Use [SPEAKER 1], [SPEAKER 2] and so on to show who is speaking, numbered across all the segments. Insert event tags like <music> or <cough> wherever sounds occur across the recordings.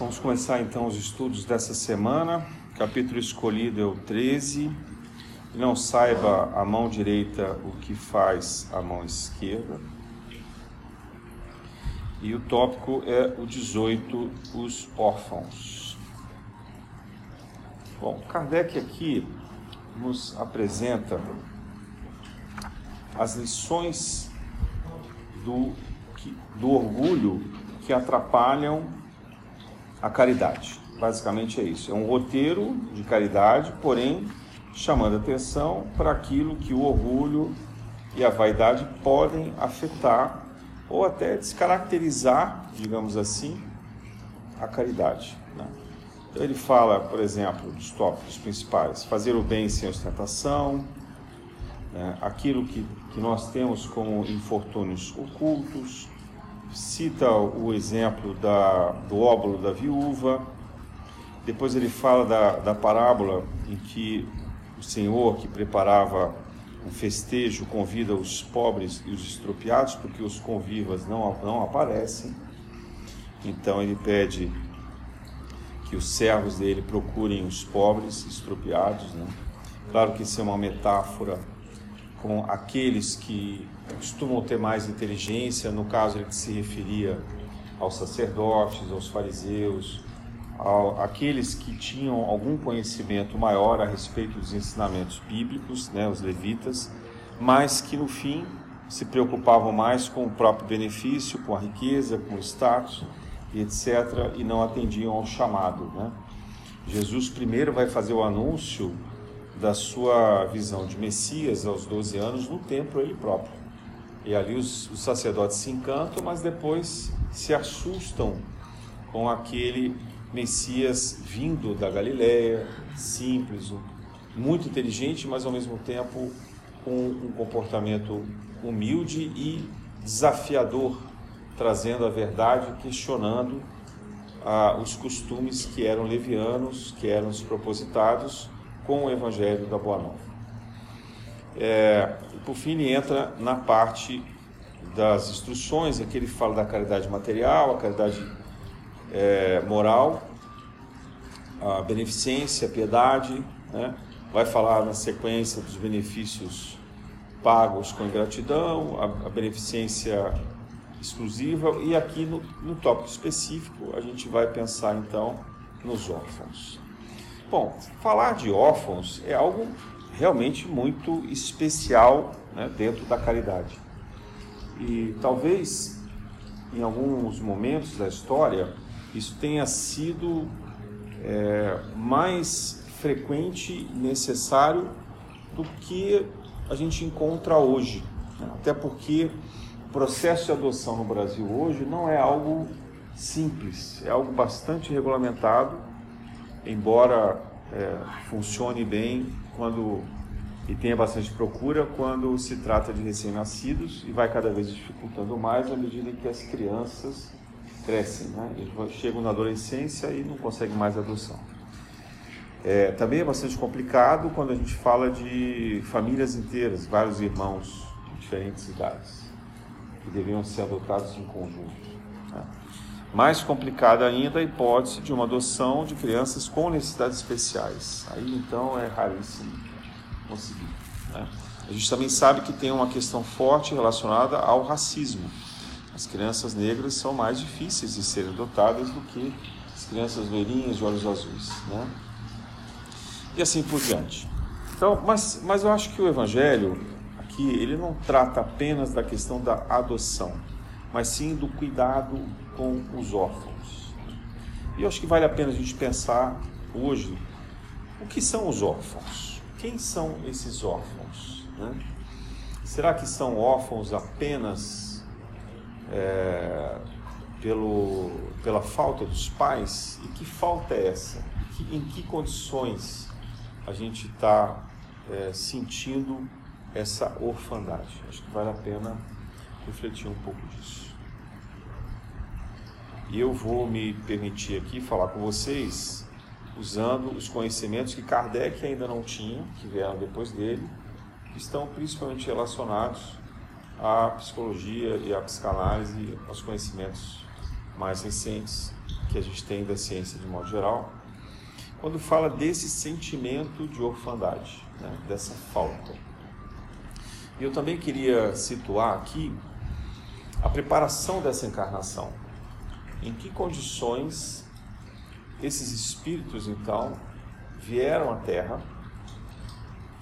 [SPEAKER 1] Vamos começar então os estudos dessa semana. Capítulo escolhido é o 13. Não saiba a mão direita o que faz a mão esquerda. E o tópico é o 18, os órfãos. Bom, Kardec aqui nos apresenta as lições do, do orgulho que atrapalham a caridade. Basicamente é isso. É um roteiro de caridade, porém chamando atenção para aquilo que o orgulho e a vaidade podem afetar ou até descaracterizar, digamos assim, a caridade. Né? Então ele fala, por exemplo, dos tópicos principais: fazer o bem sem ostentação, né? aquilo que, que nós temos como infortúnios ocultos, cita o exemplo da, do óbolo da viúva, depois ele fala da, da parábola em que o Senhor que preparava um festejo convida os pobres e os estropiados, porque os convivas não, não aparecem. Então ele pede que os servos dele procurem os pobres estropiados. Né? Claro que isso é uma metáfora com aqueles que costumam ter mais inteligência, no caso ele se referia aos sacerdotes, aos fariseus, ao, aqueles que tinham algum conhecimento maior a respeito dos ensinamentos bíblicos, né, os levitas, mas que no fim se preocupavam mais com o próprio benefício, com a riqueza, com o status e etc., e não atendiam ao chamado. Né? Jesus primeiro vai fazer o anúncio da sua visão de Messias aos 12 anos no templo ele próprio. E ali os, os sacerdotes se encantam, mas depois se assustam com aquele Messias vindo da Galiléia, simples, muito inteligente, mas ao mesmo tempo com um comportamento humilde e desafiador, trazendo a verdade, questionando ah, os costumes que eram levianos, que eram despropositados com o Evangelho da Boa Nova. É, por fim, ele entra na parte das instruções, aqui ele fala da caridade material, a caridade é, moral, a beneficência, a piedade, né? vai falar na sequência dos benefícios pagos com ingratidão, a, a beneficência exclusiva, e aqui no, no tópico específico a gente vai pensar então nos órfãos. Bom, falar de órfãos é algo realmente muito especial né, dentro da caridade. E talvez em alguns momentos da história isso tenha sido é, mais frequente e necessário do que a gente encontra hoje. Né? Até porque o processo de adoção no Brasil hoje não é algo simples, é algo bastante regulamentado embora é, funcione bem quando e tenha bastante procura quando se trata de recém-nascidos e vai cada vez dificultando mais à medida que as crianças crescem, né? Eles chegam na adolescência e não conseguem mais adoção. É, também é bastante complicado quando a gente fala de famílias inteiras, vários irmãos de diferentes idades, que deveriam ser adotados em conjunto. Né? Mais complicada ainda a hipótese de uma adoção de crianças com necessidades especiais. Aí então é raríssimo conseguir. Né? A gente também sabe que tem uma questão forte relacionada ao racismo. As crianças negras são mais difíceis de serem adotadas do que as crianças loirinhas de olhos azuis. Né? E assim por diante. Então, mas, mas eu acho que o Evangelho aqui ele não trata apenas da questão da adoção mas sim do cuidado com os órfãos. E eu acho que vale a pena a gente pensar hoje o que são os órfãos. Quem são esses órfãos? Né? Será que são órfãos apenas é, pelo, pela falta dos pais? E que falta é essa? Que, em que condições a gente está é, sentindo essa orfandade? Acho que vale a pena refletir um pouco disso. E eu vou me permitir aqui falar com vocês usando os conhecimentos que Kardec ainda não tinha, que vieram depois dele, que estão principalmente relacionados à psicologia e à psicanálise, aos conhecimentos mais recentes que a gente tem da ciência de modo geral, quando fala desse sentimento de orfandade, né, dessa falta. E eu também queria situar aqui a preparação dessa encarnação. Em que condições esses espíritos, então, vieram à Terra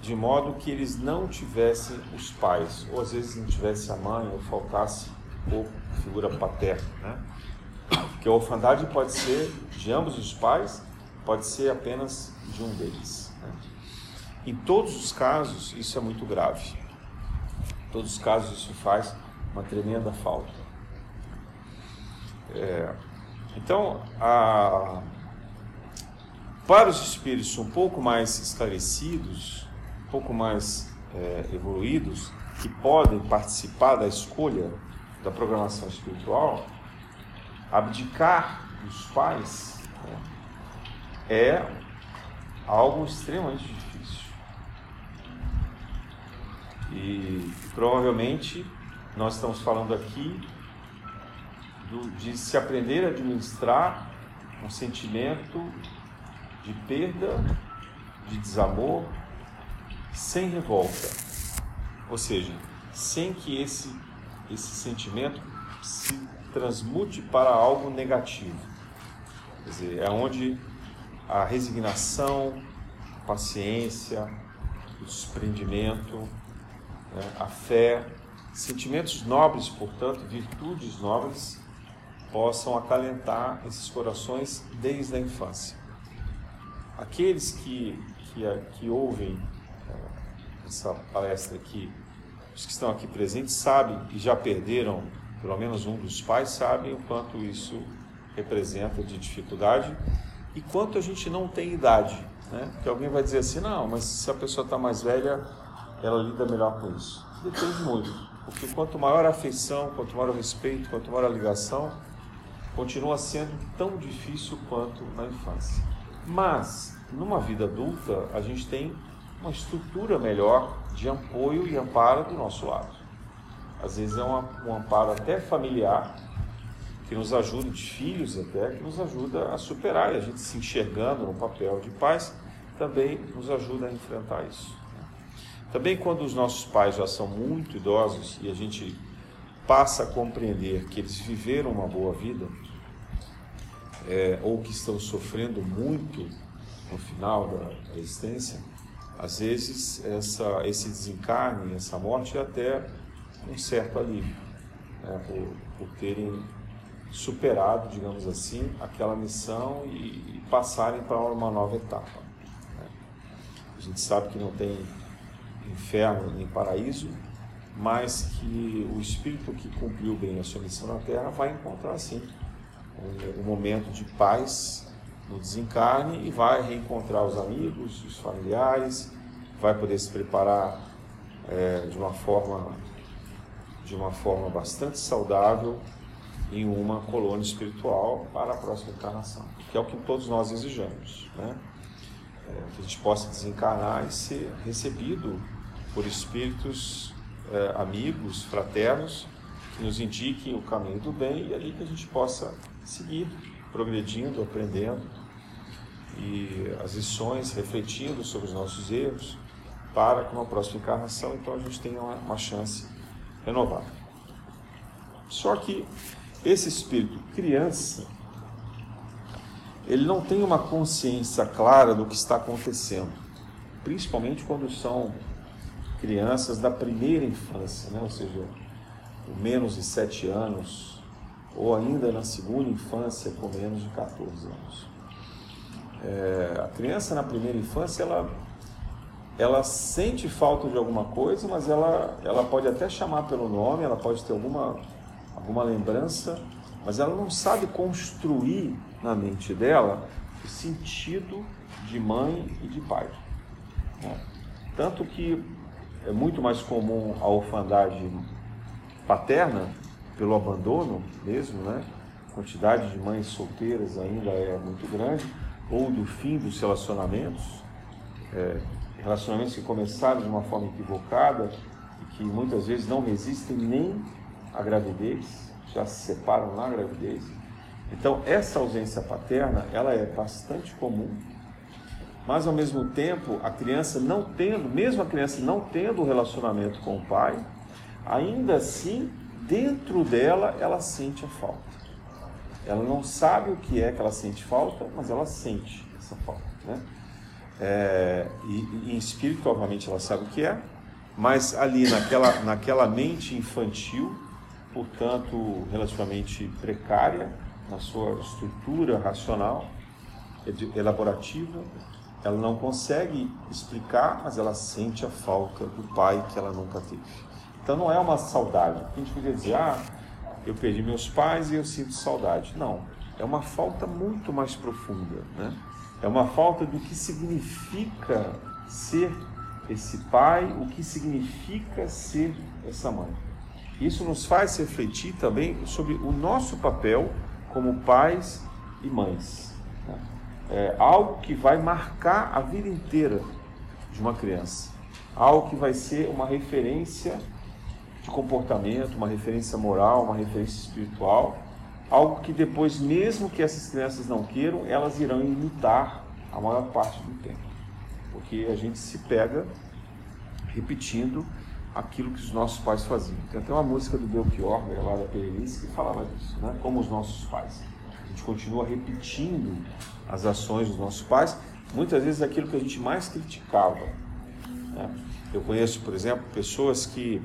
[SPEAKER 1] de modo que eles não tivessem os pais, ou às vezes não tivesse a mãe, ou faltasse ou figura paterna, né? Porque a orfandade pode ser de ambos os pais, pode ser apenas de um deles. Né? Em todos os casos, isso é muito grave. Em todos os casos, isso faz uma tremenda falta. É, então, a, para os espíritos um pouco mais esclarecidos, um pouco mais é, evoluídos, que podem participar da escolha da programação espiritual, abdicar dos pais né, é algo extremamente difícil. E provavelmente nós estamos falando aqui do, de se aprender a administrar um sentimento de perda, de desamor, sem revolta. Ou seja, sem que esse, esse sentimento se transmute para algo negativo. Quer dizer, é onde a resignação, a paciência, o desprendimento, né, a fé, sentimentos nobres, portanto, virtudes nobres, possam acalentar esses corações desde a infância. Aqueles que, que, que ouvem eh, essa palestra aqui, os que estão aqui presentes, sabem e já perderam pelo menos um dos pais, sabem o quanto isso representa de dificuldade e quanto a gente não tem idade. Né? Porque alguém vai dizer assim: não, mas se a pessoa está mais velha, ela lida melhor com isso. Depende muito, porque quanto maior a afeição, quanto maior o respeito, quanto maior a ligação, continua sendo tão difícil quanto na infância. Mas, numa vida adulta, a gente tem uma estrutura melhor de apoio e amparo do nosso lado. Às vezes é uma, um amparo até familiar, que nos ajuda, de filhos até, que nos ajuda a superar, e a gente se enxergando no papel de pais, também nos ajuda a enfrentar isso. Também quando os nossos pais já são muito idosos e a gente passa a compreender que eles viveram uma boa vida, é, ou que estão sofrendo muito no final da, da existência, às vezes essa, esse desencarne, essa morte é até um certo alívio, né, por, por terem superado, digamos assim, aquela missão e, e passarem para uma nova etapa. Né. A gente sabe que não tem inferno nem paraíso, mas que o espírito que cumpriu bem a sua missão na Terra vai encontrar sim um, um momento de paz no desencarne e vai reencontrar os amigos, os familiares, vai poder se preparar é, de uma forma de uma forma bastante saudável em uma colônia espiritual para a próxima encarnação, que é o que todos nós desejamos, né? É, que a gente possa desencarnar e ser recebido por espíritos é, amigos, fraternos, que nos indiquem o caminho do bem e ali que a gente possa seguir progredindo, aprendendo e as lições, refletindo sobre os nossos erros, para que uma próxima encarnação, então a gente tenha uma, uma chance renovada. Só que esse espírito criança, ele não tem uma consciência clara do que está acontecendo, principalmente quando são crianças da primeira infância, né? ou seja, com menos de sete anos, ou ainda na segunda infância com menos de 14 anos. É, a criança na primeira infância ela, ela sente falta de alguma coisa, mas ela, ela pode até chamar pelo nome, ela pode ter alguma, alguma lembrança, mas ela não sabe construir na mente dela o sentido de mãe e de pai. Né? Tanto que é muito mais comum a orfandade paterna pelo abandono mesmo, né? A quantidade de mães solteiras ainda é muito grande, ou do fim dos relacionamentos, é, relacionamentos que começaram de uma forma equivocada e que muitas vezes não resistem nem à gravidez, já se separam na gravidez. Então, essa ausência paterna, ela é bastante comum, mas ao mesmo tempo, a criança não tendo, mesmo a criança não tendo relacionamento com o pai, ainda assim, dentro dela, ela sente a falta. Ela não sabe o que é que ela sente falta, mas ela sente essa falta. Né? É, e, e em espírito, obviamente, ela sabe o que é, mas ali naquela, naquela mente infantil, portanto, relativamente precária na sua estrutura racional, elaborativa, ela não consegue explicar, mas ela sente a falta do pai que ela nunca teve. Então não é uma saudade. A gente podia dizer, ah, eu perdi meus pais e eu sinto saudade. Não, é uma falta muito mais profunda. Né? É uma falta do que significa ser esse pai, o que significa ser essa mãe. Isso nos faz refletir também sobre o nosso papel como pais e mães. É algo que vai marcar a vida inteira de uma criança. Algo que vai ser uma referência de comportamento, uma referência moral, uma referência espiritual. Algo que depois, mesmo que essas crianças não queiram, elas irão imitar a maior parte do tempo. Porque a gente se pega repetindo aquilo que os nossos pais faziam. Tem até uma música do Belchior, gravada pela Elis, que falava disso, né? como os nossos pais. A gente continua repetindo as ações dos nossos pais, muitas vezes aquilo que a gente mais criticava. Né? Eu conheço, por exemplo, pessoas que,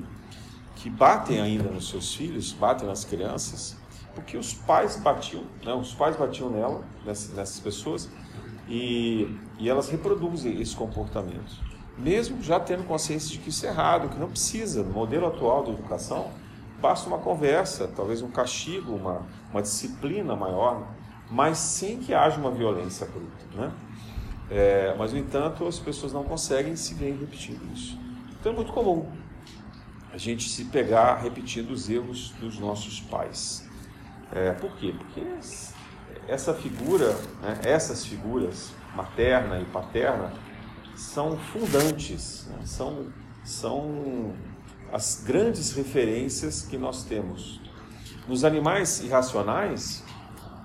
[SPEAKER 1] que batem ainda nos seus filhos, batem nas crianças, porque os pais batiam, né? os pais batiam nela, nessas, nessas pessoas, e, e elas reproduzem esse comportamento mesmo já tendo consciência de que isso é errado, que não precisa. No modelo atual de educação, basta uma conversa, talvez um castigo, uma, uma disciplina maior, mas sem que haja uma violência bruta. Né? É, mas, no entanto, as pessoas não conseguem se ver repetindo isso. Então é muito comum a gente se pegar repetindo os erros dos nossos pais. É, por quê? Porque essa figura, né, essas figuras, materna e paterna, são fundantes, né? são, são as grandes referências que nós temos. Nos animais irracionais,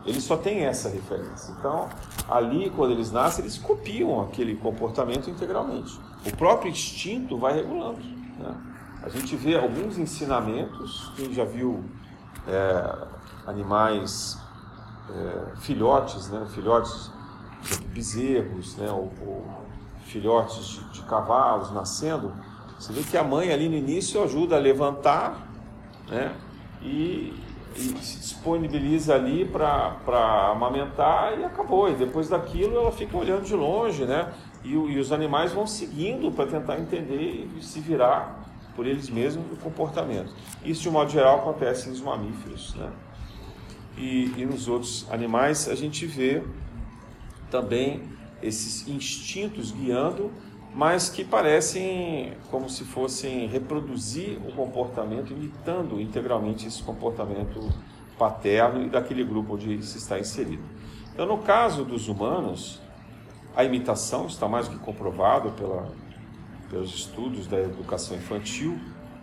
[SPEAKER 1] eles só têm essa referência. Então, ali, quando eles nascem, eles copiam aquele comportamento integralmente. O próprio instinto vai regulando. Né? A gente vê alguns ensinamentos, quem já viu é, animais, é, filhotes, né? filhotes de bezerros, né? ou, ou filhotes de, de cavalos nascendo, você vê que a mãe ali no início ajuda a levantar né, e, e se disponibiliza ali para amamentar e acabou. E depois daquilo ela fica olhando de longe, né? E, e os animais vão seguindo para tentar entender e se virar por eles mesmos o comportamento. Isso, de um modo geral, acontece nos mamíferos. Né? E, e nos outros animais a gente vê também esses instintos guiando, mas que parecem como se fossem reproduzir o comportamento, imitando integralmente esse comportamento paterno e daquele grupo onde se está inserido. Então, no caso dos humanos, a imitação está mais do que comprovado pela, pelos estudos da educação infantil,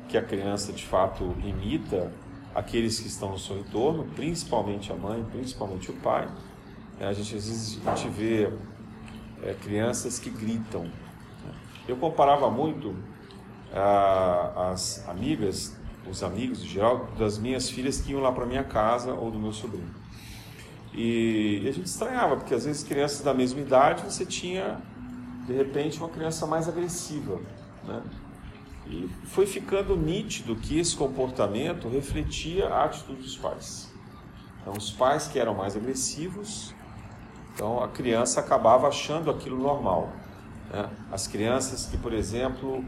[SPEAKER 1] que a criança de fato imita aqueles que estão no seu entorno, principalmente a mãe, principalmente o pai. A gente às vezes a gente vê é, crianças que gritam. Eu comparava muito ah, as amigas, os amigos em geral, das minhas filhas que iam lá para minha casa ou do meu sobrinho. E, e a gente estranhava, porque às vezes crianças da mesma idade você tinha, de repente, uma criança mais agressiva. Né? E foi ficando nítido que esse comportamento refletia a atitude dos pais. Então, os pais que eram mais agressivos então a criança acabava achando aquilo normal. Né? As crianças que, por exemplo,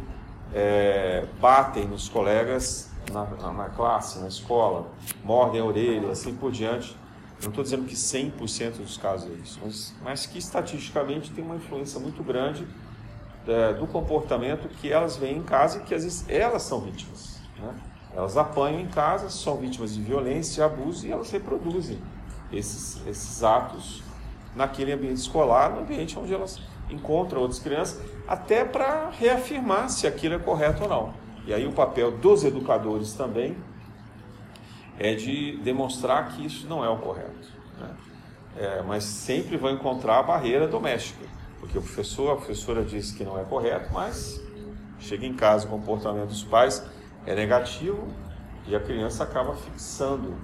[SPEAKER 1] é, batem nos colegas na, na, classe, na escola, mordem a orelha, assim por diante. Não estou dizendo que 100% dos casos é isso, mas, mas, que estatisticamente tem uma influência muito grande é, do comportamento que elas veem em casa e que às vezes elas são vítimas. Né? Elas apanham em casa, são vítimas de violência, de abuso e elas reproduzem esses, esses atos naquele ambiente escolar, no ambiente onde elas encontram outras crianças, até para reafirmar se aquilo é correto ou não. E aí o papel dos educadores também é de demonstrar que isso não é o correto. Né? É, mas sempre vão encontrar a barreira doméstica, porque o professor, a professora diz que não é correto, mas chega em casa o comportamento dos pais é negativo e a criança acaba fixando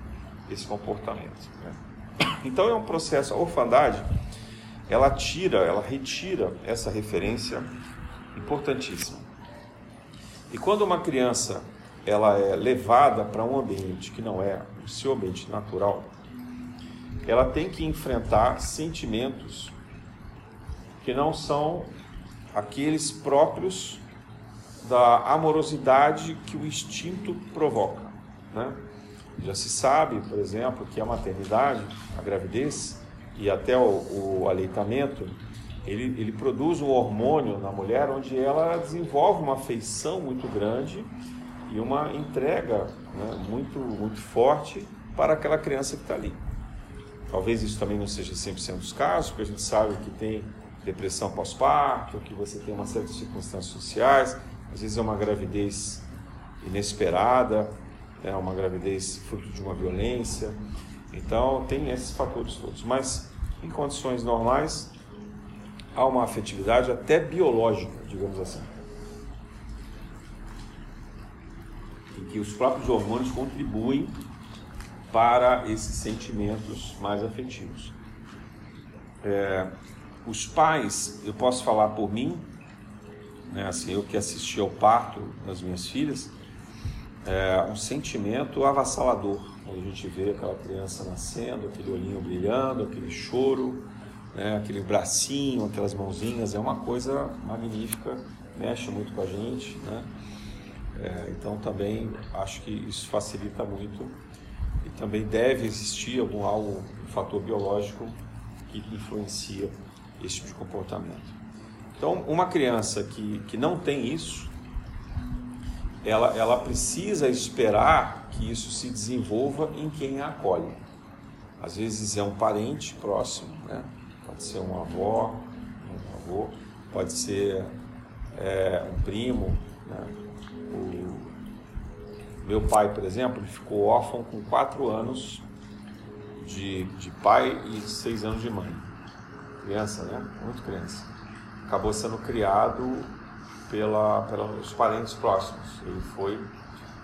[SPEAKER 1] esse comportamento. Né? Então é um processo, a orfandade, ela tira, ela retira essa referência importantíssima. E quando uma criança ela é levada para um ambiente que não é o seu ambiente natural, ela tem que enfrentar sentimentos que não são aqueles próprios da amorosidade que o instinto provoca. Né? Já se sabe, por exemplo, que a maternidade, a gravidez e até o, o aleitamento, ele, ele produz um hormônio na mulher onde ela desenvolve uma afeição muito grande e uma entrega né, muito, muito forte para aquela criança que está ali. Talvez isso também não seja 100% dos casos, porque a gente sabe que tem depressão pós-parto, que você tem uma série de circunstâncias sociais, às vezes é uma gravidez inesperada, é uma gravidez fruto de uma violência. Então, tem esses fatores todos. Mas, em condições normais, há uma afetividade até biológica, digamos assim. Em que os próprios hormônios contribuem para esses sentimentos mais afetivos. É, os pais, eu posso falar por mim, né, assim, eu que assisti ao parto das minhas filhas, é um sentimento avassalador. Quando a gente vê aquela criança nascendo, aquele olhinho brilhando, aquele choro, né, aquele bracinho, aquelas mãozinhas, é uma coisa magnífica, mexe muito com a gente. Né? É, então também acho que isso facilita muito e também deve existir algum algo, um fator biológico que influencia esse tipo de comportamento. Então, uma criança que, que não tem isso, ela, ela precisa esperar que isso se desenvolva em quem a acolhe. Às vezes é um parente próximo, né? pode ser uma avó, um avô, pode ser é, um primo. Né? O meu pai, por exemplo, ficou órfão com quatro anos de, de pai e seis anos de mãe. Criança, né? Muito criança. Acabou sendo criado pela, pelos parentes próximos. Ele foi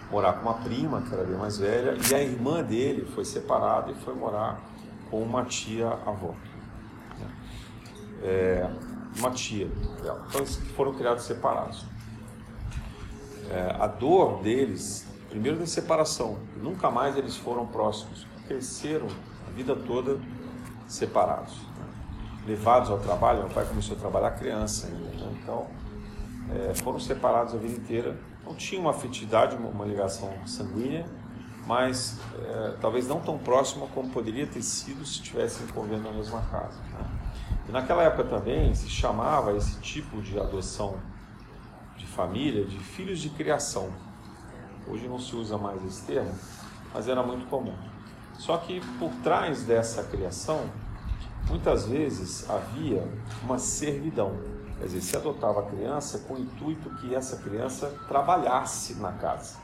[SPEAKER 1] morar com uma prima, que era bem mais velha, e a irmã dele foi separada e foi morar com uma tia-avó. É, uma tia dela. Então eles foram criados separados. É, a dor deles, primeiro da separação, nunca mais eles foram próximos, cresceram a vida toda separados. Né? Levados ao trabalho, meu pai começou a trabalhar criança ainda, né? então é, foram separados a vida inteira. Não tinha uma afetividade, uma ligação sanguínea, mas é, talvez não tão próxima como poderia ter sido se estivessem convivendo na mesma casa. Né? E naquela época também se chamava esse tipo de adoção de família de filhos de criação. Hoje não se usa mais esse termo, mas era muito comum. Só que por trás dessa criação, muitas vezes havia uma servidão. Quer dizer, se adotava a criança com o intuito que essa criança trabalhasse na casa.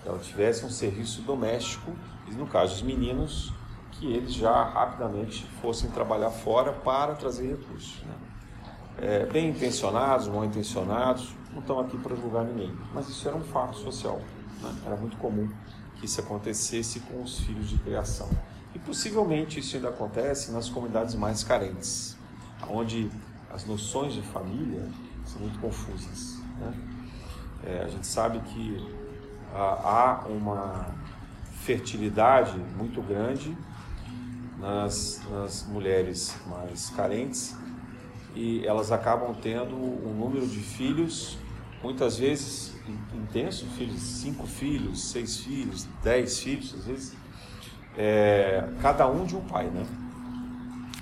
[SPEAKER 1] Que ela tivesse um serviço doméstico, e no caso dos meninos, que eles já rapidamente fossem trabalhar fora para trazer recursos. Né? É, bem intencionados, mal intencionados, não estão aqui para julgar ninguém, mas isso era um fato social. Né? Era muito comum que isso acontecesse com os filhos de criação. E possivelmente isso ainda acontece nas comunidades mais carentes, onde as noções de família são muito confusas. Né? É, a gente sabe que há uma fertilidade muito grande nas, nas mulheres mais carentes e elas acabam tendo um número de filhos, muitas vezes intenso, filhos, cinco filhos, seis filhos, dez filhos, às vezes, é, cada um de um pai, né?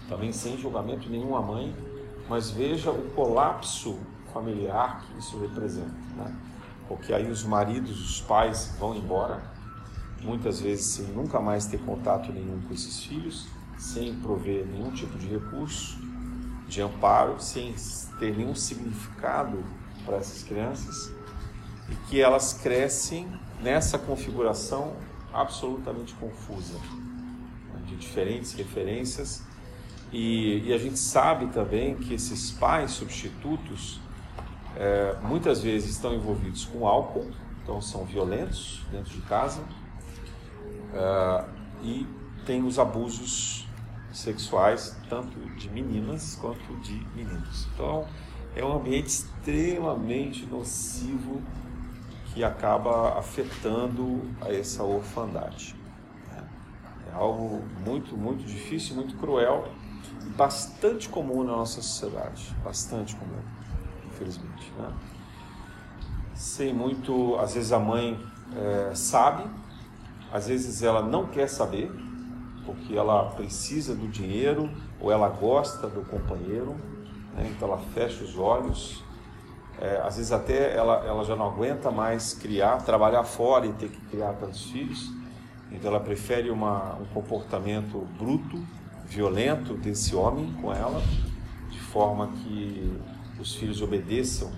[SPEAKER 1] Também sem julgamento nenhum a mãe mas veja o colapso familiar que isso representa, né? Porque aí os maridos, os pais vão embora, muitas vezes sem nunca mais ter contato nenhum com esses filhos, sem prover nenhum tipo de recurso, de amparo, sem ter nenhum significado para essas crianças, e que elas crescem nessa configuração absolutamente confusa, de diferentes referências. E, e, a gente sabe também que esses pais substitutos é, muitas vezes estão envolvidos com álcool, então são violentos dentro de casa é, e tem os abusos sexuais tanto de meninas quanto de meninos. Então é um ambiente extremamente nocivo que acaba afetando essa orfandade. É algo muito, muito difícil, muito cruel bastante comum na nossa sociedade, bastante comum, infelizmente. Né? Sem muito, às vezes a mãe é, sabe, às vezes ela não quer saber, porque ela precisa do dinheiro ou ela gosta do companheiro, né? então ela fecha os olhos. É, às vezes até ela, ela já não aguenta mais criar, trabalhar fora e ter que criar tantos filhos. Então ela prefere uma, um comportamento bruto, violento desse homem com ela, de forma que os filhos obedeçam,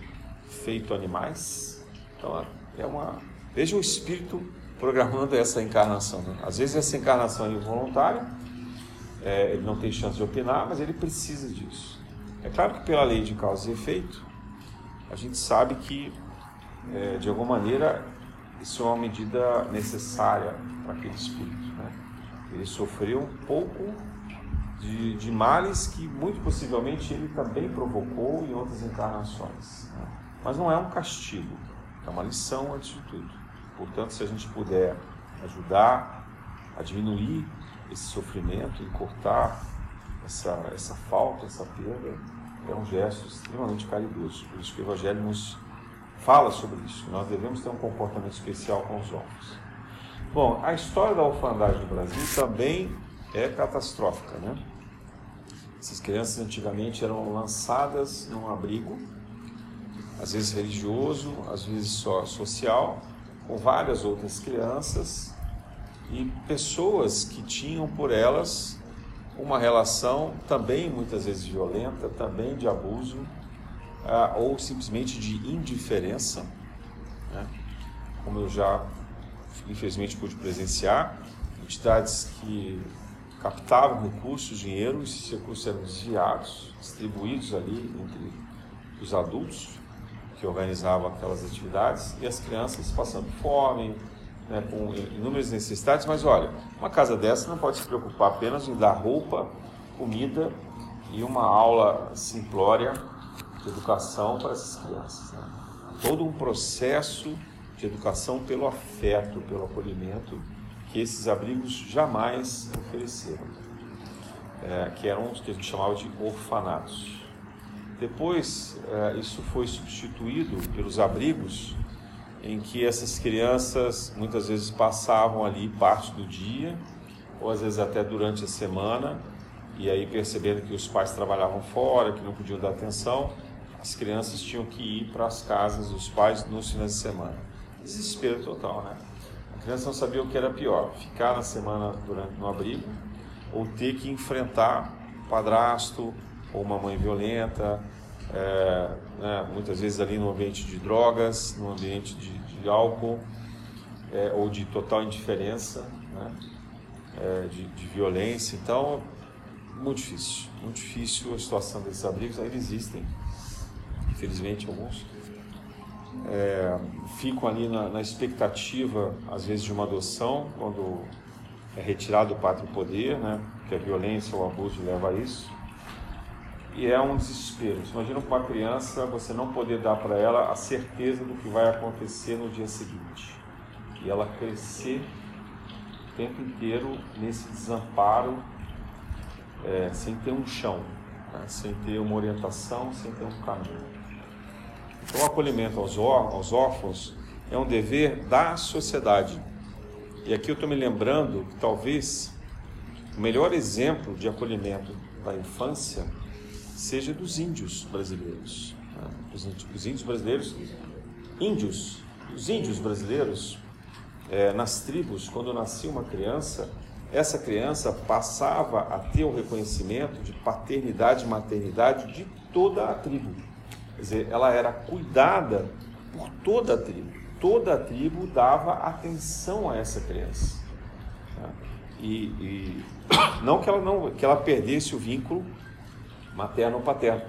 [SPEAKER 1] feito animais. Então é uma veja o espírito programando essa encarnação. Né? Às vezes essa encarnação é involuntária, é, ele não tem chance de opinar, mas ele precisa disso. É claro que pela lei de causa e efeito, a gente sabe que, é, de alguma maneira, isso é uma medida necessária para aquele espírito. Né? Ele sofreu um pouco de, de, males que, muito possivelmente, ele também provocou em outras encarnações. Né? Mas não é um castigo, é uma lição antes de tudo. Portanto, se a gente puder ajudar a diminuir esse sofrimento, cortar essa, essa falta, essa perda, é um gesto extremamente caridoso. Por isso que o Evangelho nos fala sobre isso. Nós devemos ter um comportamento especial com os órfãos. Bom, a história da orfandade no Brasil também é catastrófica, né? Essas crianças antigamente eram lançadas num abrigo, às vezes religioso, às vezes só social, com várias outras crianças e pessoas que tinham por elas uma relação também muitas vezes violenta, também de abuso, uh, ou simplesmente de indiferença, né? como eu já infelizmente pude presenciar, entidades que captavam recursos, dinheiro, esses recursos eram desviados, distribuídos ali entre os adultos que organizavam aquelas atividades e as crianças passando fome, né, com inúmeras necessidades, mas olha, uma casa dessa não pode se preocupar apenas em dar roupa, comida e uma aula simplória de educação para essas crianças. Né? Todo um processo de educação pelo afeto, pelo acolhimento, que esses abrigos jamais ofereceram, é, que eram os que a gente chamava de orfanatos. Depois, é, isso foi substituído pelos abrigos em que essas crianças muitas vezes passavam ali parte do dia, ou às vezes até durante a semana, e aí percebendo que os pais trabalhavam fora, que não podiam dar atenção, as crianças tinham que ir para as casas dos pais nos finais de semana. Desespero total, né? A criança não sabia o que era pior, ficar na semana durante no abrigo ou ter que enfrentar padrasto ou uma mãe violenta, é, né, muitas vezes ali no ambiente de drogas, no ambiente de, de álcool, é, ou de total indiferença, né, é, de, de, violência. Então, muito difícil, muito difícil a situação desses abrigos. Ainda existem, infelizmente, alguns. É, ficam ali na, na, expectativa, às vezes, de uma adoção, quando é retirado o pátrio poder, né, que a violência ou o abuso leva a isso e é um desespero. Você imagina com uma criança você não poder dar para ela a certeza do que vai acontecer no dia seguinte e ela crescer o tempo inteiro nesse desamparo, é, sem ter um chão, né? sem ter uma orientação, sem ter um caminho. Então, o acolhimento aos, aos órfãos é um dever da sociedade. E aqui eu estou me lembrando que talvez o melhor exemplo de acolhimento da infância seja dos índios brasileiros. Né? Os, índios brasileiros, índios, os índios brasileiros, é, nas tribos, quando nascia uma criança, essa criança passava a ter o reconhecimento de paternidade e maternidade de toda a tribo. Quer dizer, ela era cuidada por toda a tribo. Toda a tribo dava atenção a essa criança. Né? e, e <coughs> não que ela não que ela perdesse o vínculo materno ou paterno,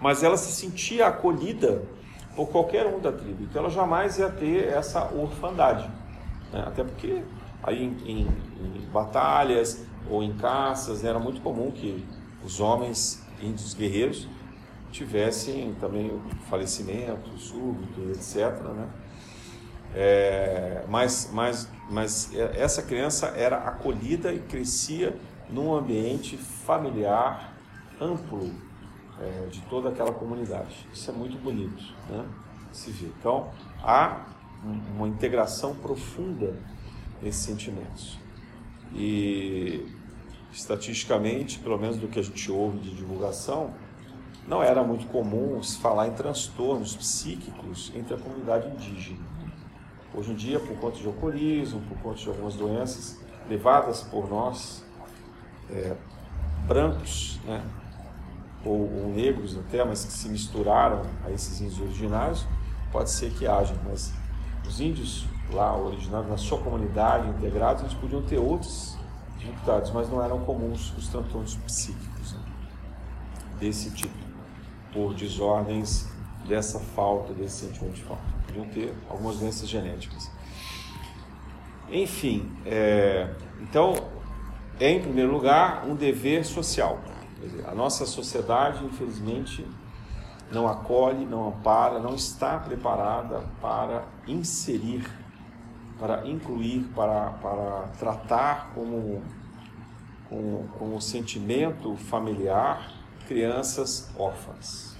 [SPEAKER 1] mas ela se sentia acolhida por qualquer um da tribo. Então ela jamais ia ter essa orfandade, né? até porque aí em, em, em, batalhas ou em caças era muito comum que os homens índios guerreiros tivessem também falecimento súbito, etc. Né? É, mas, mas, mas essa criança era acolhida e crescia num ambiente familiar amplo é, de toda aquela comunidade. Isso é muito bonito, né? Se vê. Então há uma integração profunda nesses sentimentos. E estatisticamente, pelo menos do que a gente ouve de divulgação, não era muito comum se falar em transtornos psíquicos entre a comunidade indígena. Hoje em dia, por conta de alcoolismo, por conta de algumas doenças levadas por nós, é, brancos, né, ou, ou, negros até, mas que se misturaram a esses índios originários, pode ser que haja, mas os índios lá originários, na sua comunidade, integrados, eles podiam ter outras dificuldades, mas não eram comuns os transtornos psíquicos né, desse tipo, por desordens dessa falta, desse sentimento de falta. Podiam ter algumas doenças genéticas. Enfim, é, então, é em primeiro lugar um dever social. Dizer, a nossa sociedade, infelizmente, não acolhe, não ampara, não está preparada para inserir, para incluir, para, para tratar como, com, com o sentimento familiar crianças órfãs.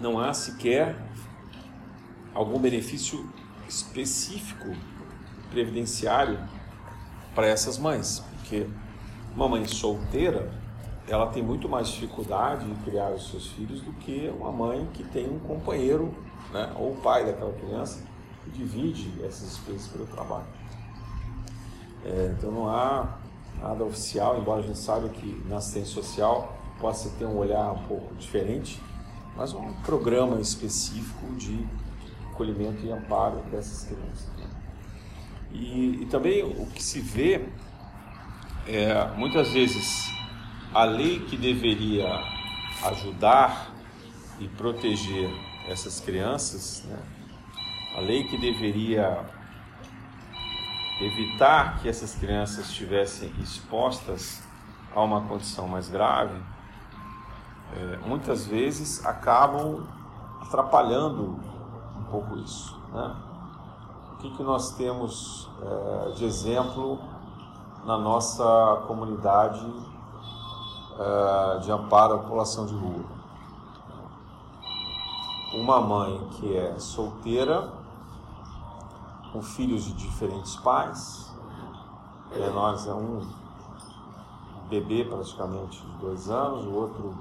[SPEAKER 1] não há sequer algum benefício específico previdenciário para essas mães, porque uma mãe solteira ela tem muito mais dificuldade em criar os seus filhos do que uma mãe que tem um companheiro, né, ou o pai daquela criança que divide essas despesas pelo trabalho. É, então não há nada oficial, embora a gente saiba que na assistência social possa ter um olhar um pouco diferente, mas um programa específico de acolhimento e amparo dessas crianças. Né? E, e, também o que se vê é muitas vezes a lei que deveria ajudar e proteger essas crianças, né? a lei que deveria evitar que essas crianças estivessem expostas a uma condição mais grave, é, muitas vezes acabam atrapalhando um pouco isso. Né? O que, que nós temos é, de exemplo na nossa comunidade é, de amparo à população de rua? Uma mãe que é solteira, com filhos de diferentes pais, é, nós é um bebê praticamente de dois anos, o outro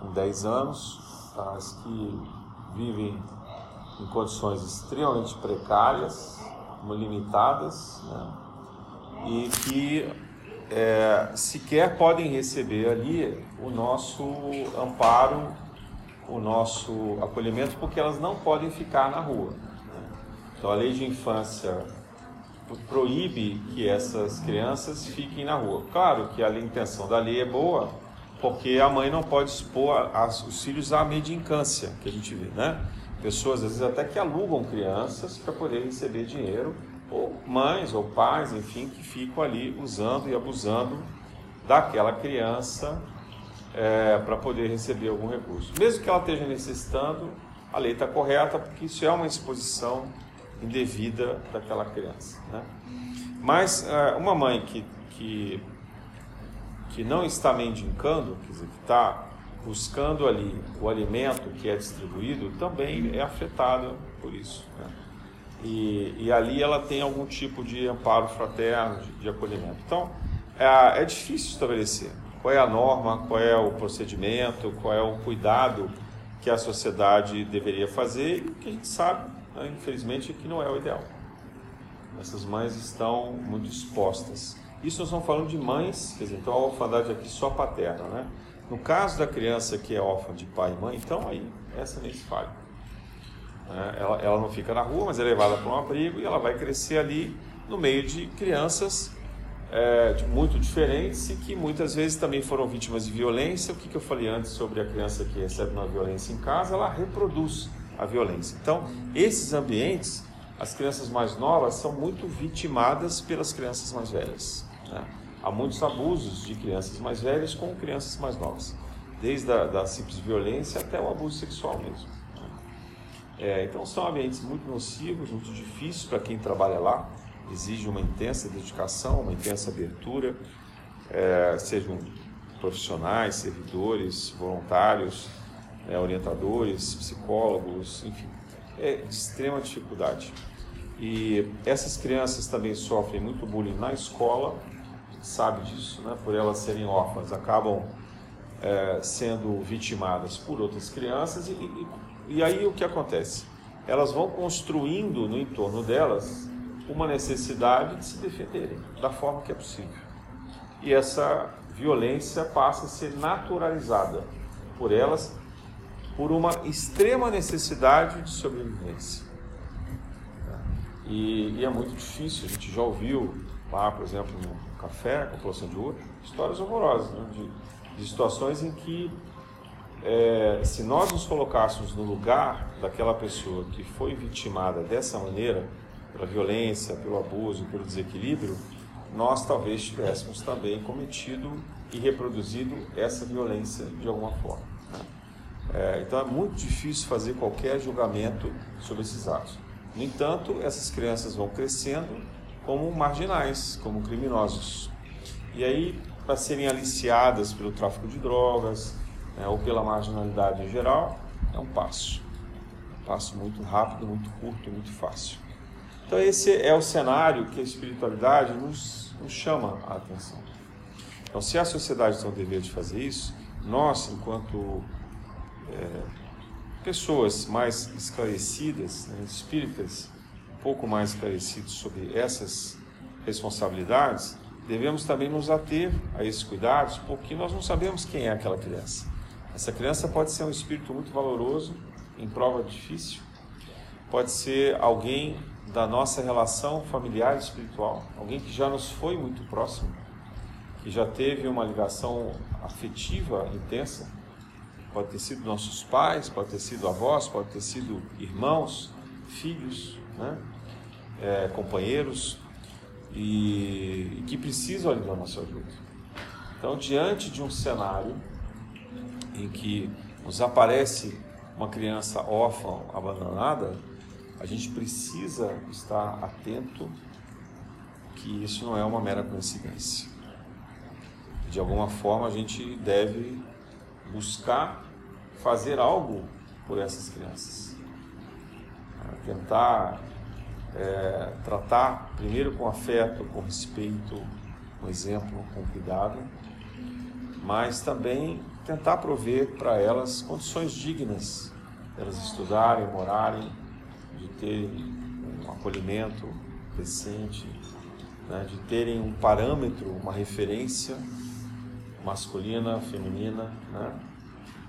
[SPEAKER 1] com 10 anos, as que vivem em condições extremamente precárias, limitadas, né? e que é, sequer podem receber ali o nosso amparo, o nosso acolhimento, porque elas não podem ficar na rua. Então a lei de infância proíbe que essas crianças fiquem na rua. Claro que a intenção da lei é boa, porque a mãe não pode expor os filhos à medicância, que a gente vê, né? Pessoas, às vezes, até que alugam crianças para poder receber dinheiro, ou mães ou pais, enfim, que ficam ali usando e abusando daquela criança é, para poder receber algum recurso. Mesmo que ela esteja necessitando, a lei está correta, porque isso é uma exposição indevida daquela criança. Né? Mas é, uma mãe que, que que não está mendicando, quer dizer, que está buscando ali o alimento que é distribuído, também é afetada por isso. Né? E, e, ali ela tem algum tipo de amparo fraterno, de, de acolhimento. Então, é, é, difícil estabelecer qual é a norma, qual é o procedimento, qual é o cuidado que a sociedade deveria fazer e o que a gente sabe, infelizmente, é que não é o ideal. Essas mães estão muito expostas. Isso nós estamos falando de mães, quer dizer, então a orfandade aqui só paterna, né? No caso da criança que é órfã de pai e mãe, então aí essa nem se fala. Né? Ela, ela não fica na rua, mas é levada para um abrigo e ela vai crescer ali no meio de crianças é, muito diferentes e que muitas vezes também foram vítimas de violência. O que, que eu falei antes sobre a criança que recebe uma violência em casa, ela reproduz a violência. Então, esses ambientes, as crianças mais novas são muito vitimadas pelas crianças mais velhas. Né? Há muitos abusos de crianças mais velhas com crianças mais novas, desde a da simples violência até o abuso sexual mesmo. Né? É, então, são ambientes muito nocivos, muito difíceis para quem trabalha lá exige uma intensa dedicação, uma intensa abertura, é, sejam profissionais, servidores, voluntários, é, orientadores, psicólogos, enfim, é de extrema dificuldade. E essas crianças também sofrem muito bullying na escola, sabe disso, né? por elas serem órfãs, acabam é, sendo vitimadas por outras crianças e, e, e aí o que acontece? Elas vão construindo no entorno delas uma necessidade de se defenderem da forma que é possível. E essa violência passa a ser naturalizada por elas por uma extrema necessidade de sobrevivência. E, e, é muito difícil, a gente já ouviu lá, por exemplo, no café, com população de rua, histórias horrorosas, né? de, de, situações em que, é, se nós nos colocássemos no lugar daquela pessoa que foi vitimada dessa maneira, pela violência, pelo abuso, pelo desequilíbrio, nós talvez tivéssemos também cometido e reproduzido essa violência de alguma forma. Né? É, então é muito difícil fazer qualquer julgamento sobre esses atos. No entanto, essas crianças vão crescendo como marginais, como criminosos. E aí, para serem aliciadas pelo tráfico de drogas né, ou pela marginalidade em geral, é um passo. Um passo muito rápido, muito curto, muito fácil. Então, esse é o cenário que a espiritualidade nos, nos chama a atenção. Então, se a sociedade tem o dever de fazer isso, nós, enquanto é, pessoas mais esclarecidas, né, espíritas, um pouco mais esclarecidos sobre essas responsabilidades, devemos também nos ater a esses cuidados, porque nós não sabemos quem é aquela criança. Essa criança pode ser um espírito muito valoroso, em prova difícil, pode ser alguém da nossa relação familiar e espiritual, alguém que já nos foi muito próximo, que já teve uma ligação afetiva intensa. Pode ter sido nossos pais, pode ter sido avós, pode ter sido irmãos, filhos, né? É, companheiros, e, e que precisam ali da nossa ajuda. Então, diante de um cenário em que nos aparece uma criança órfã, abandonada, a gente precisa estar atento que isso não é uma mera coincidência. De alguma forma a gente deve buscar fazer algo por essas crianças. Tentar é, tratar primeiro com afeto, com respeito, com exemplo, com cuidado, mas também tentar prover para elas condições dignas, elas estudarem, morarem, de terem um acolhimento decente, né, de terem um parâmetro, uma referência masculina, feminina, né,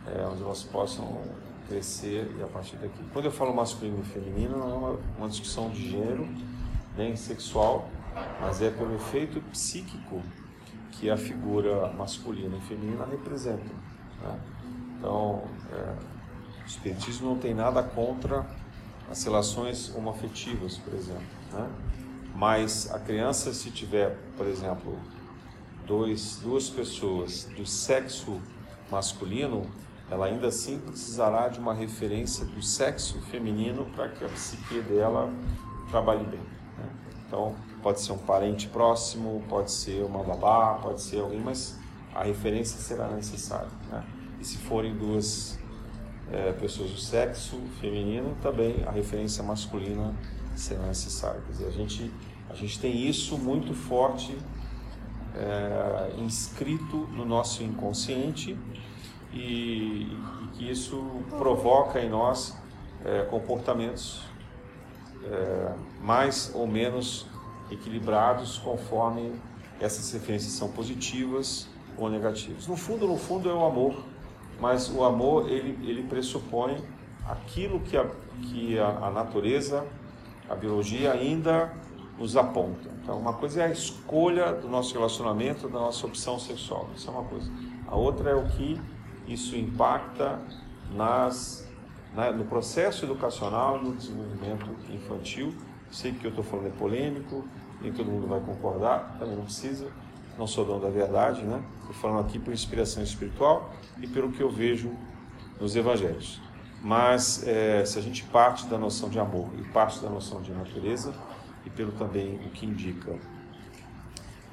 [SPEAKER 1] é, onde elas possam crescer e a partir daqui. Quando eu falo masculino e feminino, não é uma, uma discussão de gênero, nem sexual, mas é pelo efeito psíquico que a figura masculina e feminina representam. Né? Então, é, o Espiritismo não tem nada contra as relações homoafetivas, por exemplo. Né? Mas a criança, se tiver, por exemplo, dois, duas pessoas do sexo masculino, ela ainda assim precisará de uma referência do sexo feminino para que a psique dela trabalhe bem. Né? Então, pode ser um parente próximo, pode ser uma babá, pode ser alguém, mas a referência será necessária. Né? E se forem duas é, pessoas do sexo feminino, também a referência masculina será necessária. Quer dizer, a gente, a gente tem isso muito forte é, inscrito no nosso inconsciente e, e, que isso provoca em nós é, comportamentos é, mais ou menos equilibrados conforme essas referências são positivas ou negativas. No fundo, no fundo é o amor mas o amor ele, ele pressupõe aquilo que a, que a, a natureza, a biologia ainda nos aponta. Então, uma coisa é a escolha do nosso relacionamento, da nossa opção sexual. Isso é uma coisa. A outra é o que isso impacta nas, na, no processo educacional no desenvolvimento infantil. Sei que eu estou falando é polêmico, nem todo mundo vai concordar, também não precisa, não sou dono da verdade, né? Estou falando aqui por inspiração espiritual e pelo que eu vejo nos evangelhos. Mas é, se a gente parte da noção de amor e parte da noção de natureza, e pelo também o que indica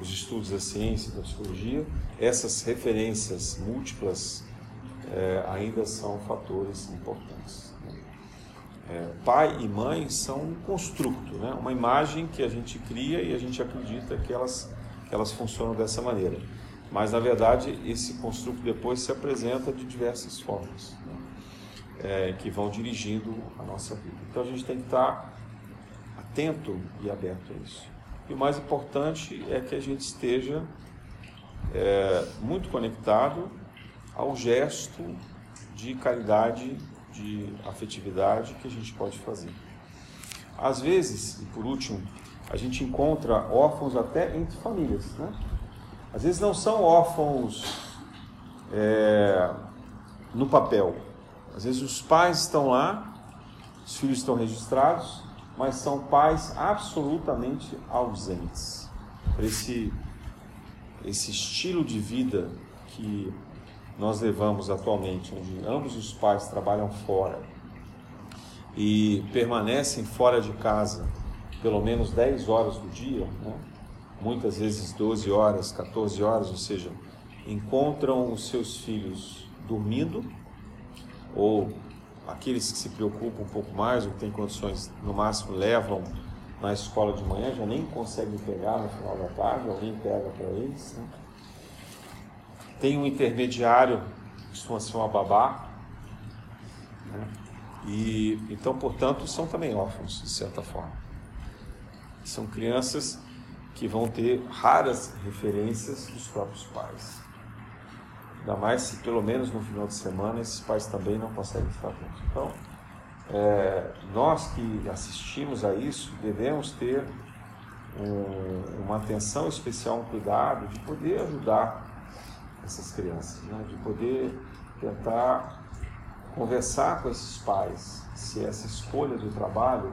[SPEAKER 1] os estudos da ciência e da psicologia, essas referências múltiplas é, ainda são fatores importantes. É, pai e mãe são um construto, né? uma imagem que a gente cria e a gente acredita que elas, que elas funcionam dessa maneira. Mas, na verdade, esse construto depois se apresenta de diversas formas, né? é, que vão dirigindo a nossa vida. Então, a gente tem que estar atento e aberto a isso. E o mais importante é que a gente esteja é, muito conectado ao gesto de caridade, de afetividade que a gente pode fazer. Às vezes, e por último, a gente encontra órfãos até entre famílias, né? Às vezes não são órfãos é, no papel. Às vezes os pais estão lá, os filhos estão registrados, mas são pais absolutamente ausentes. Esse, esse estilo de vida que nós levamos atualmente, onde ambos os pais trabalham fora e permanecem fora de casa pelo menos 10 horas do dia, né? muitas vezes 12 horas, 14 horas, ou seja, encontram os seus filhos dormindo ou aqueles que se preocupam um pouco mais ou que têm condições, no máximo levam na escola de manhã, já nem conseguem pegar no final da tarde, alguém pega para eles. Né? Tem um intermediário, costuma ser uma babá, né? e então, portanto, são também órfãos, de certa forma. São crianças que vão ter raras referências dos próprios pais. Ainda mais se pelo menos no final de semana esses pais também não conseguem estar juntos. Então, é, nós que assistimos a isso devemos ter um, uma atenção especial, um cuidado de poder ajudar essas crianças, né? de poder tentar conversar com esses pais se essa escolha do trabalho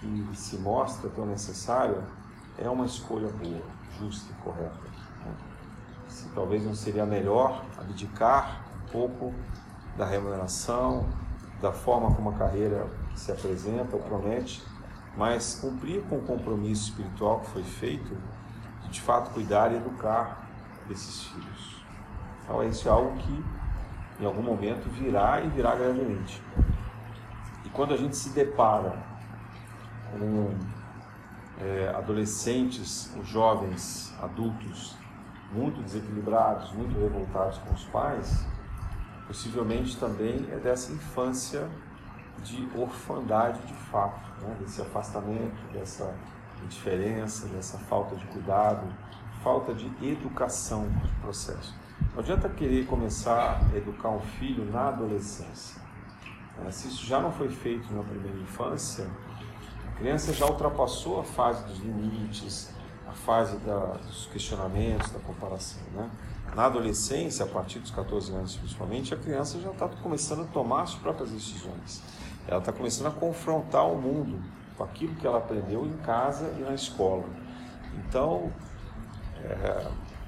[SPEAKER 1] que se mostra tão necessária é uma escolha boa, justa e correta se talvez não seria melhor abdicar um pouco da remuneração, da forma como a carreira se apresenta ou promete, mas cumprir com o compromisso espiritual que foi feito de, de fato cuidar e educar esses filhos. Então, isso é algo que em algum momento virá e virá gradualmente. E quando a gente se depara com é, adolescentes, jovens, adultos muito desequilibrados, muito revoltados com os pais, possivelmente também é dessa infância de orfandade de fato, né? desse afastamento, dessa indiferença, dessa falta de cuidado, falta de educação de processo. Não adianta querer começar a educar um filho na adolescência. Né? Se isso já não foi feito na primeira infância, a criança já ultrapassou a fase dos limites, fase da, dos questionamentos, da comparação. Né? Na adolescência, a partir dos 14 anos principalmente, a criança já está começando a tomar as próprias decisões. Ela está começando a confrontar o mundo com aquilo que ela aprendeu em casa e na escola. Então, é,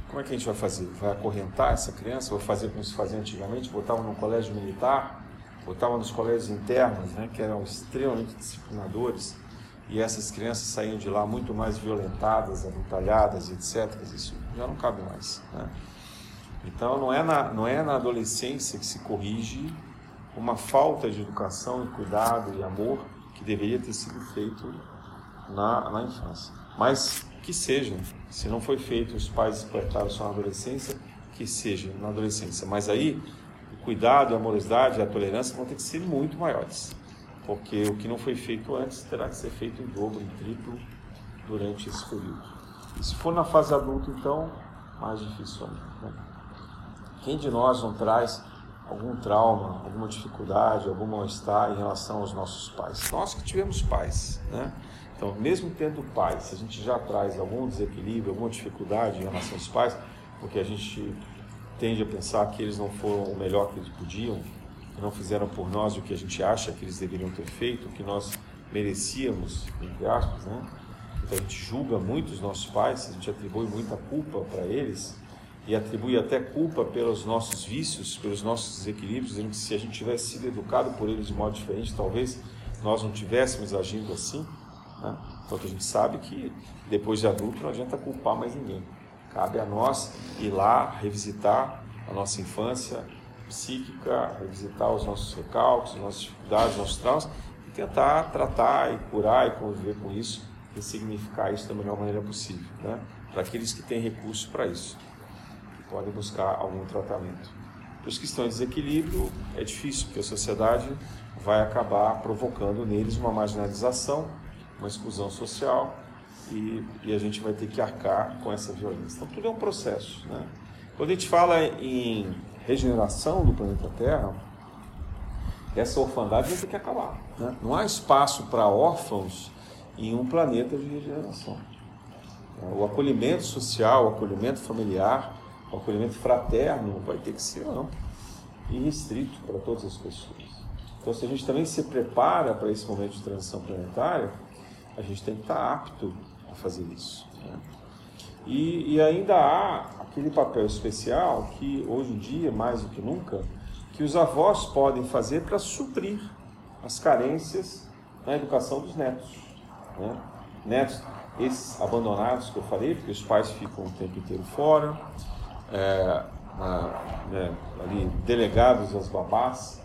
[SPEAKER 1] como é que a gente vai fazer? Vai acorrentar essa criança? Vai fazer como se fazia antigamente? Botava no colégio militar? Botava nos colégios internos, né, que eram extremamente disciplinadores? E essas crianças saíam de lá muito mais violentadas, abutalhadas, etc. Isso já não cabe mais. Né? Então, não é, na, não é na adolescência que se corrige uma falta de educação e cuidado e amor que deveria ter sido feito na, na infância. Mas que seja, se não foi feito, os pais despertaram só na adolescência, que seja na adolescência. Mas aí, o cuidado, a amorosidade a tolerância vão ter que ser muito maiores porque o que não foi feito antes terá que ser feito em dobro, em triplo, durante esse período. E se for na fase adulta, então, mais difícil ainda. Né? Quem de nós não traz algum trauma, alguma dificuldade, algum mal-estar em relação aos nossos pais. Nós que tivemos pais, né? Então, mesmo tendo pais, se a gente já traz algum desequilíbrio, alguma dificuldade em relação aos pais, porque a gente tende a pensar que eles não foram o melhor que eles podiam, não fizeram por nós o que a gente acha que eles deveriam ter feito, o que nós merecíamos, entre aspas, né? Então a gente julga muito os nossos pais, a gente atribui muita culpa para eles e atribui até culpa pelos nossos vícios, pelos nossos desequilíbrios, dizendo que se a gente tivesse sido educado por eles de modo diferente, talvez nós não tivéssemos agindo assim. Né? Então a gente sabe que depois de adulto não adianta culpar mais ninguém. Cabe a nós ir lá revisitar a nossa infância psíquica, revisitar os nossos recalques, as nossas dificuldades, os nossos traumas e tentar tratar e curar e conviver com isso e significar isso da melhor maneira possível, né? para aqueles que têm recursos para isso podem buscar algum tratamento. Para os que estão em desequilíbrio, é difícil, porque a sociedade vai acabar provocando neles uma marginalização, uma exclusão social e, e, a gente vai ter que arcar com essa violência. Então, tudo é um processo. Né? Quando a gente fala em regeneração do planeta Terra, essa orfandade vai ter que acabar. Né? Não há espaço para órfãos em um planeta de regeneração. O acolhimento social, o acolhimento familiar o acolhimento fraterno vai ter que ser amplo e restrito para todas as pessoas. Então, se a gente também se prepara para esse momento de transição planetária, a gente tem que estar apto a fazer isso. Né? E, e, ainda há aquele papel especial que, hoje em dia, mais do que nunca, que os avós podem fazer para suprir as carências na educação dos netos. Né? Netos, esses abandonados que eu falei, porque os pais ficam o tempo inteiro fora, é, na, né, ali, delegados às babás,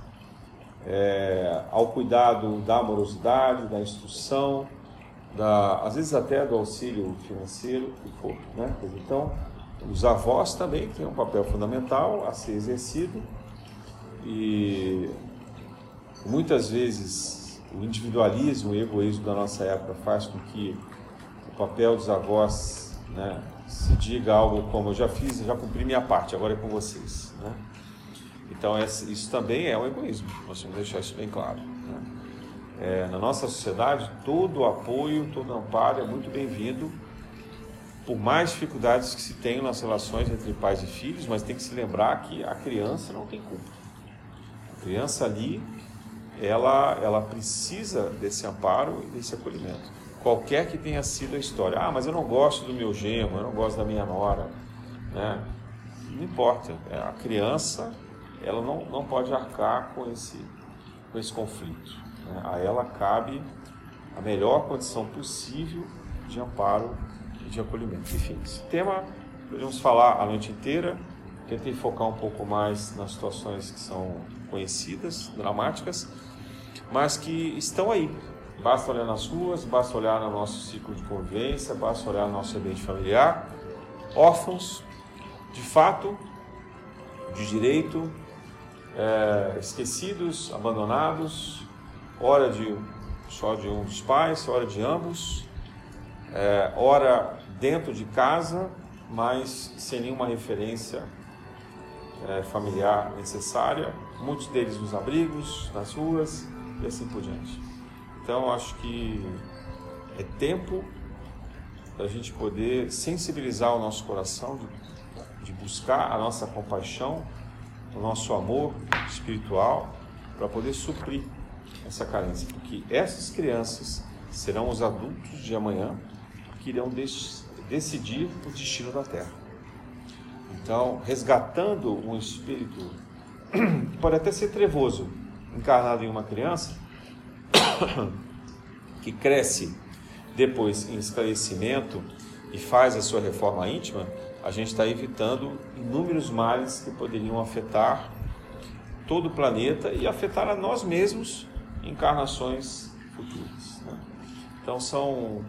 [SPEAKER 1] é, ao cuidado da amorosidade, da instrução, da, às vezes até do auxílio financeiro, que for. Né? Então, os avós também têm um papel fundamental a ser exercido e muitas vezes o individualismo, o egoísmo da nossa época faz com que o papel dos avós né, se diga algo como eu já fiz, já cumpri minha parte, agora é com vocês. Né? Então isso também é um egoísmo, nós temos que deixar isso bem claro. Né? É, na nossa sociedade, todo apoio, todo amparo é muito bem-vindo, por mais dificuldades que se tenham nas relações entre pais e filhos, mas tem que se lembrar que a criança não tem culpa. A criança ali, ela, ela precisa desse amparo e desse acolhimento qualquer que tenha sido a história. Ah, mas eu não gosto do meu genro, eu não gosto da minha nora. Né? Não importa, é, a criança ela não, não pode arcar com esse, com esse conflito. Né? A ela cabe a melhor condição possível de amparo de acolhimento. Enfim, esse tema podemos falar a noite inteira. Tentei focar um pouco mais nas situações que são conhecidas, dramáticas, mas que estão aí, Basta olhar nas ruas, basta olhar no nosso ciclo de convivência, basta olhar no nosso ambiente familiar. Órfãos, de fato, de direito, é, esquecidos, abandonados, hora de só de um dos pais, hora de ambos, é, hora dentro de casa, mas sem nenhuma referência é, familiar necessária, muitos deles nos abrigos, nas ruas e assim por diante. Então, acho que é tempo da gente poder sensibilizar o nosso coração, de, de buscar a nossa compaixão, o nosso amor espiritual, para poder suprir essa carência. Porque essas crianças serão os adultos de amanhã que irão decidir o destino da Terra. Então, resgatando um espírito que <clears throat> pode até ser trevoso, encarnado em uma criança, <clears throat> que cresce depois em esclarecimento e faz a sua reforma íntima, a gente está evitando inúmeros males que poderiam afetar todo o planeta e afetar a nós mesmos encarnações futuras. Né? Então são,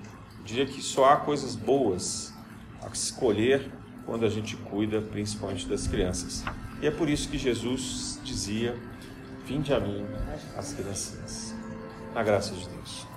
[SPEAKER 1] diria que só há coisas boas a escolher quando a gente cuida, principalmente das crianças. E é por isso que Jesus dizia: Vinde a mim as criancinhas na graça de Deus.